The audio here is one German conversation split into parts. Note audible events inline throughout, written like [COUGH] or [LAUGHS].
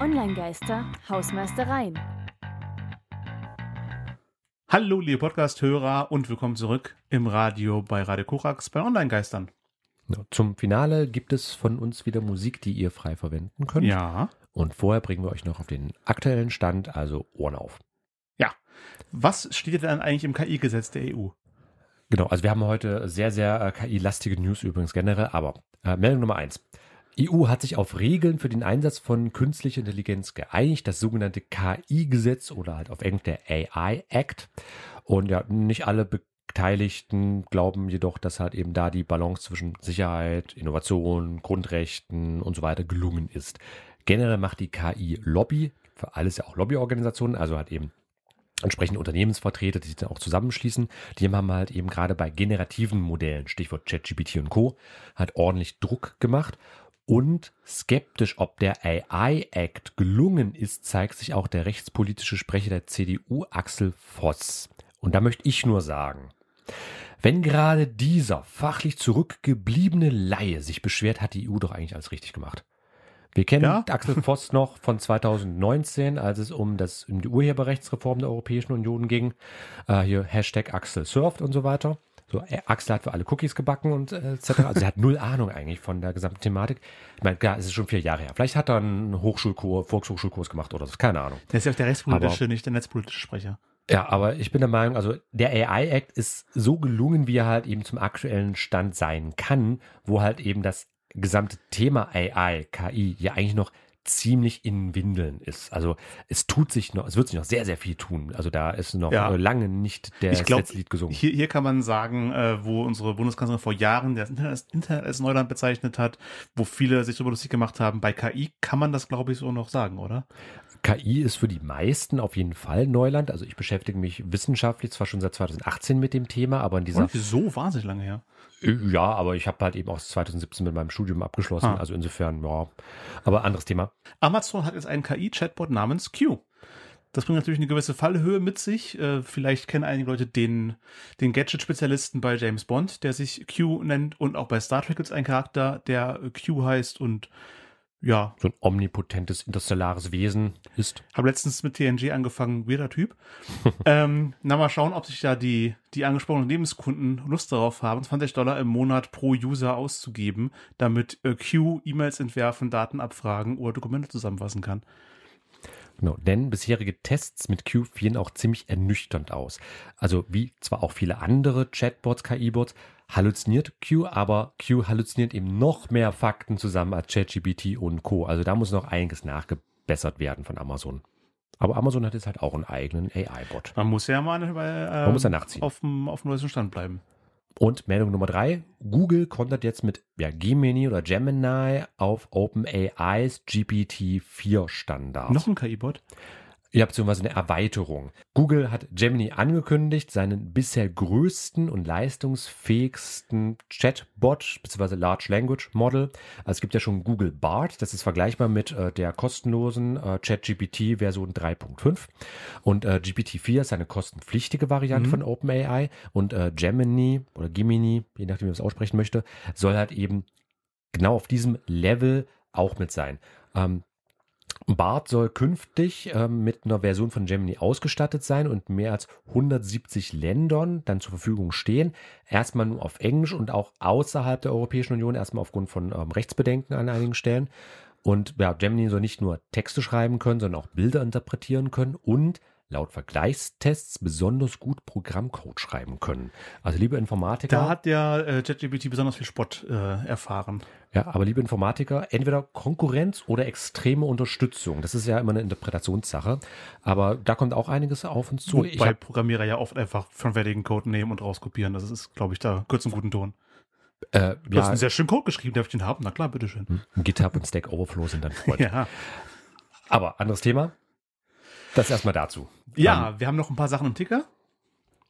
Online-Geister, Hausmeistereien. Hallo, liebe Podcast-Hörer und willkommen zurück im Radio bei Radio Korax bei Online-Geistern. Zum Finale gibt es von uns wieder Musik, die ihr frei verwenden könnt. Ja. Und vorher bringen wir euch noch auf den aktuellen Stand, also Ohren auf. Ja. Was steht denn eigentlich im KI-Gesetz der EU? Genau, also wir haben heute sehr, sehr äh, KI-lastige News übrigens generell, aber äh, Meldung Nummer eins. EU hat sich auf Regeln für den Einsatz von künstlicher Intelligenz geeinigt, das sogenannte KI-Gesetz oder halt auf Englisch der AI Act. Und ja, nicht alle Beteiligten glauben jedoch, dass halt eben da die Balance zwischen Sicherheit, Innovation, Grundrechten und so weiter gelungen ist. Generell macht die KI Lobby, für alles ja auch Lobbyorganisationen, also halt eben entsprechende Unternehmensvertreter, die sich dann auch zusammenschließen, die haben halt eben gerade bei generativen Modellen, Stichwort ChatGPT und Co., halt ordentlich Druck gemacht. Und skeptisch, ob der AI Act gelungen ist, zeigt sich auch der rechtspolitische Sprecher der CDU, Axel Voss. Und da möchte ich nur sagen, wenn gerade dieser fachlich zurückgebliebene Laie sich beschwert, hat die EU doch eigentlich alles richtig gemacht. Wir kennen Ja? Axel Voss noch von 2019, als es um, das, um die Urheberrechtsreform der Europäischen Union ging. Äh, hier Hashtag Axel surft und so weiter. So, äh, Axel hat für alle Cookies gebacken und äh, etc. Also er hat null Ahnung eigentlich von der gesamten Thematik. Ich meine, klar, es ist schon vier Jahre her. Vielleicht hat er einen Hochschulkurs, Volkshochschulkurs gemacht oder so, keine Ahnung. Der ist ja auch der rechtspolitische, Aber- nicht der netzpolitische Sprecher. Ja, aber ich bin der Meinung, also der AI Act ist so gelungen, wie er halt eben zum aktuellen Stand sein kann, wo halt eben das gesamte Thema AI, KI ja eigentlich noch ziemlich in Windeln ist. Also es tut sich noch, es wird sich noch sehr, sehr viel tun. Also da ist noch Ja. lange nicht der Ich glaub, Lied gesungen. Hier, hier kann man sagen, äh, wo unsere Bundeskanzlerin vor Jahren das Internet als, Internet als Neuland bezeichnet hat, wo viele sich darüber lustig gemacht haben. Bei KI kann man das, glaube ich, so noch sagen, oder? KI ist für die meisten auf jeden Fall Neuland. Also ich beschäftige mich wissenschaftlich zwar schon seit 2018 mit dem Thema, aber in dieser Und so wahnsinnig lange her. Ja, aber ich habe halt eben auch 2017 mit meinem Studium abgeschlossen. Ah. Also insofern, ja. Aber anderes Thema. Amazon hat jetzt einen KI-Chatbot namens Q. Das bringt natürlich eine gewisse Fallhöhe mit sich. Äh, vielleicht kennen einige Leute den, den Gadget-Spezialisten bei James Bond, der sich Q nennt. Und auch bei Star Trek gibt es einen Charakter, der Q heißt. Und ja, So ein omnipotentes interstellares Wesen ist. habe letztens mit TNG angefangen, weirder Typ. [LAUGHS] ähm, na, mal schauen, ob sich da die, die angesprochenen Lebenskunden Lust darauf haben, 20 Dollar im Monat pro User auszugeben, damit äh, Q E-Mails entwerfen, Daten abfragen oder Dokumente zusammenfassen kann. Genau, denn bisherige Tests mit Q fielen auch ziemlich ernüchternd aus. Also wie zwar auch viele andere Chatbots, KI-Bots, halluziniert Q, aber Q halluziniert eben noch mehr Fakten zusammen als ChatGPT und Co. Also da muss noch einiges nachgebessert werden von Amazon. Aber Amazon hat jetzt halt auch einen eigenen AI-Bot. Man muss ja mal äh, Man muss ja nachziehen. auf dem auf dem neuesten Stand bleiben. Und Meldung Nummer drei, Google kontert jetzt mit ja, Gemini oder Gemini auf OpenAIs GPT-4-Standard. Noch ein KI-Bot? Ja, beziehungsweise eine Erweiterung. Google hat Gemini angekündigt, seinen bisher größten und leistungsfähigsten Chatbot, beziehungsweise Large Language Model. Also es gibt ja schon Google Bart, das ist vergleichbar mit äh, der kostenlosen äh, ChatGPT Version 3.5. Und äh, GPT-4 ist eine kostenpflichtige Variante Mhm. von OpenAI. Und äh, Gemini oder Gemini, je nachdem, wie man es aussprechen möchte, soll halt eben genau auf diesem Level auch mit sein. Ähm, BART soll künftig ähm, mit einer Version von Gemini ausgestattet sein und mehr als 170 Ländern dann zur Verfügung stehen. Erstmal nur auf Englisch und auch außerhalb der Europäischen Union, erstmal aufgrund von ähm, Rechtsbedenken an einigen Stellen. Und ja, Gemini soll nicht nur Texte schreiben können, sondern auch Bilder interpretieren können und laut Vergleichstests besonders gut Programmcode schreiben können. Also liebe Informatiker. Da hat der äh, ChatGPT besonders viel Spott äh, erfahren. Ja, aber liebe Informatiker, entweder Konkurrenz oder extreme Unterstützung. Das ist ja immer eine Interpretationssache. Aber da kommt auch einiges auf uns zu. Wobei hab, Programmierer ja oft einfach von fertigen Code nehmen und rauskopieren. Das ist, glaube ich, da kurz einen guten Ton. äh, Du hast ja, einen sehr schönen Code geschrieben, darf ich den haben? Na klar, bitteschön. GitHub und Stack Overflow sind dann Freunde. [LAUGHS] Ja. Aber anderes Thema. Das erstmal dazu. Ja, wir haben noch ein paar Sachen im Ticker.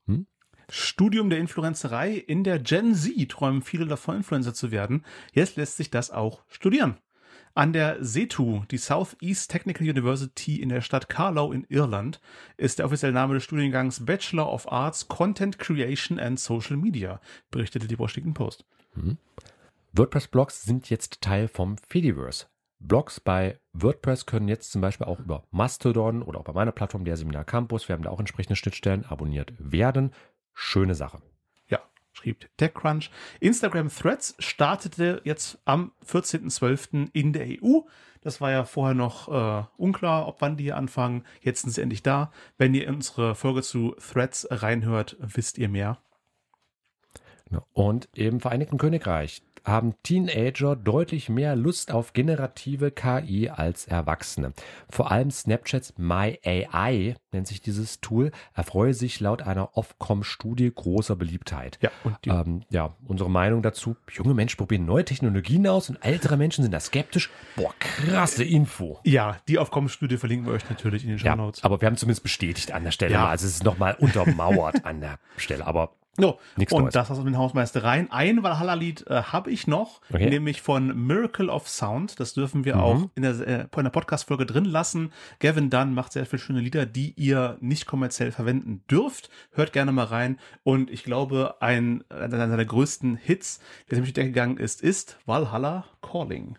Hm? Studium der Influencerei. In der Gen Z träumen viele davon, Influencer zu werden. Jetzt lässt sich das auch studieren. An der SETU, die Southeast Technical University in der Stadt Carlow in Irland, ist der offizielle Name des Studiengangs Bachelor of Arts Content Creation and Social Media, berichtete die Washington Post. WordPress-Blogs sind jetzt Teil vom Fediverse. Blogs bei WordPress können jetzt zum Beispiel auch über Mastodon oder auch bei meiner Plattform, der Seminar Campus, wir haben da auch entsprechende Schnittstellen, abonniert werden. Schöne Sache. Ja, schrieb TechCrunch. Instagram Threads startete jetzt am 14.12. in der EU. Das war ja vorher noch äh, unklar, ob wann die hier anfangen. Jetzt sind sie endlich da. Wenn ihr unsere Folge zu Threads reinhört, wisst ihr mehr. Und im Vereinigten Königreich haben Teenager deutlich mehr Lust auf generative KI als Erwachsene. Vor allem Snapchats My AI nennt sich dieses Tool, erfreue sich laut einer Ofcom-Studie großer Beliebtheit. Ja, und die, Ähm, ja, unsere Meinung dazu, junge Menschen probieren neue Technologien aus und ältere Menschen sind da skeptisch. Boah, krasse Info. ja, die Aufkommensstudie verlinken wir euch natürlich in den Show Ja, Notes. aber wir haben zumindest bestätigt an der Stelle. Ja. mal. Also es ist nochmal untermauert an der Stelle. Aber No. Und Neues. das aus den Hausmeistereien. Ein Valhalla-Lied äh, habe ich noch, Okay. Mhm. nämlich von Miracle of Sound. Das dürfen wir auch in der, äh, in der Podcast-Folge drin lassen. Gavin Dunn macht sehr viele schöne Lieder, die ihr nicht kommerziell verwenden dürft. Hört gerne mal rein. Und ich glaube, ein, einer seiner größten Hits, der Decke gegangen ist, ist Valhalla Calling.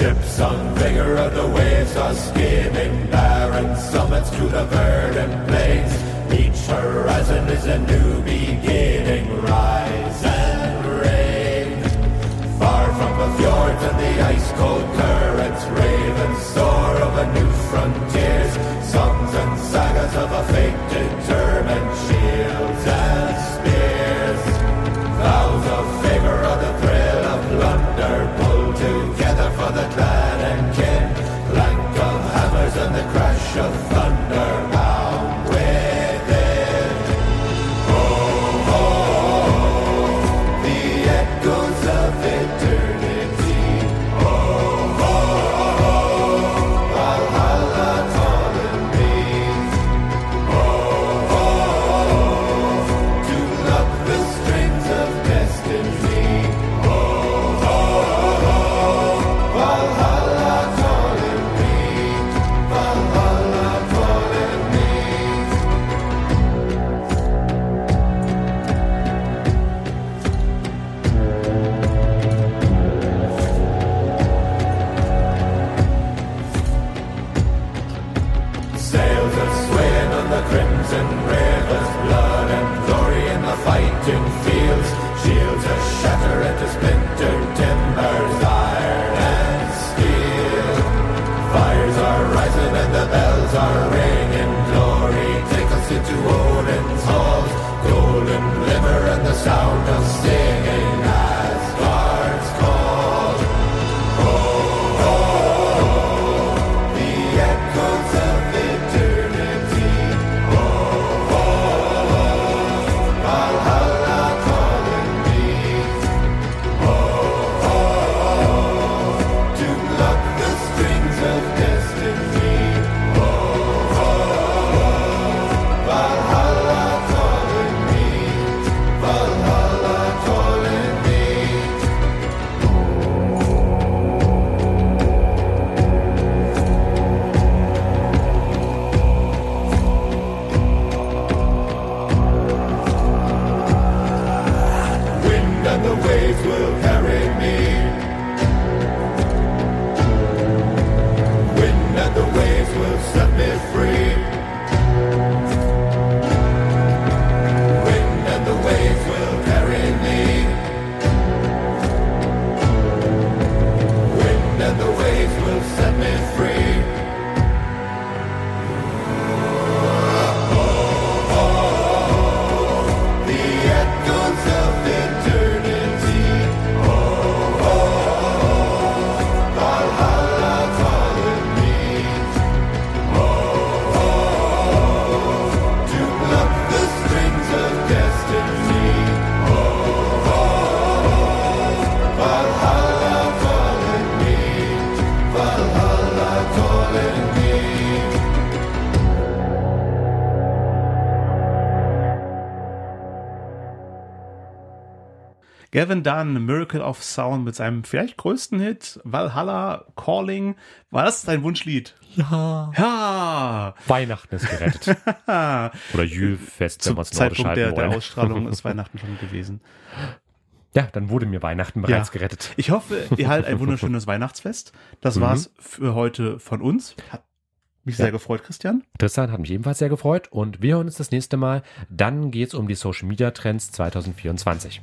Ships on vigor of the waves are skimming barren summits to the verdant plains. Each horizon is a new Gavin Dunn, Miracle of Sound mit seinem vielleicht größten Hit, Valhalla Calling. War das dein Wunschlied? Ja. Ja! Weihnachten ist gerettet. [LAUGHS] Oder Jülfest, wenn man es nordisch der, halten der wollen. Ausstrahlung ist [LAUGHS] Weihnachten schon gewesen. Ja, dann wurde mir Weihnachten bereits Ja. gerettet. Ich hoffe, ihr haltet ein wunderschönes Weihnachtsfest. Das Mhm. war's für heute von uns. Hat mich Ja. sehr gefreut, Christian. Tristan hat mich ebenfalls sehr gefreut und wir hören uns das nächste Mal. Dann geht's um die Social Media Trends 2024.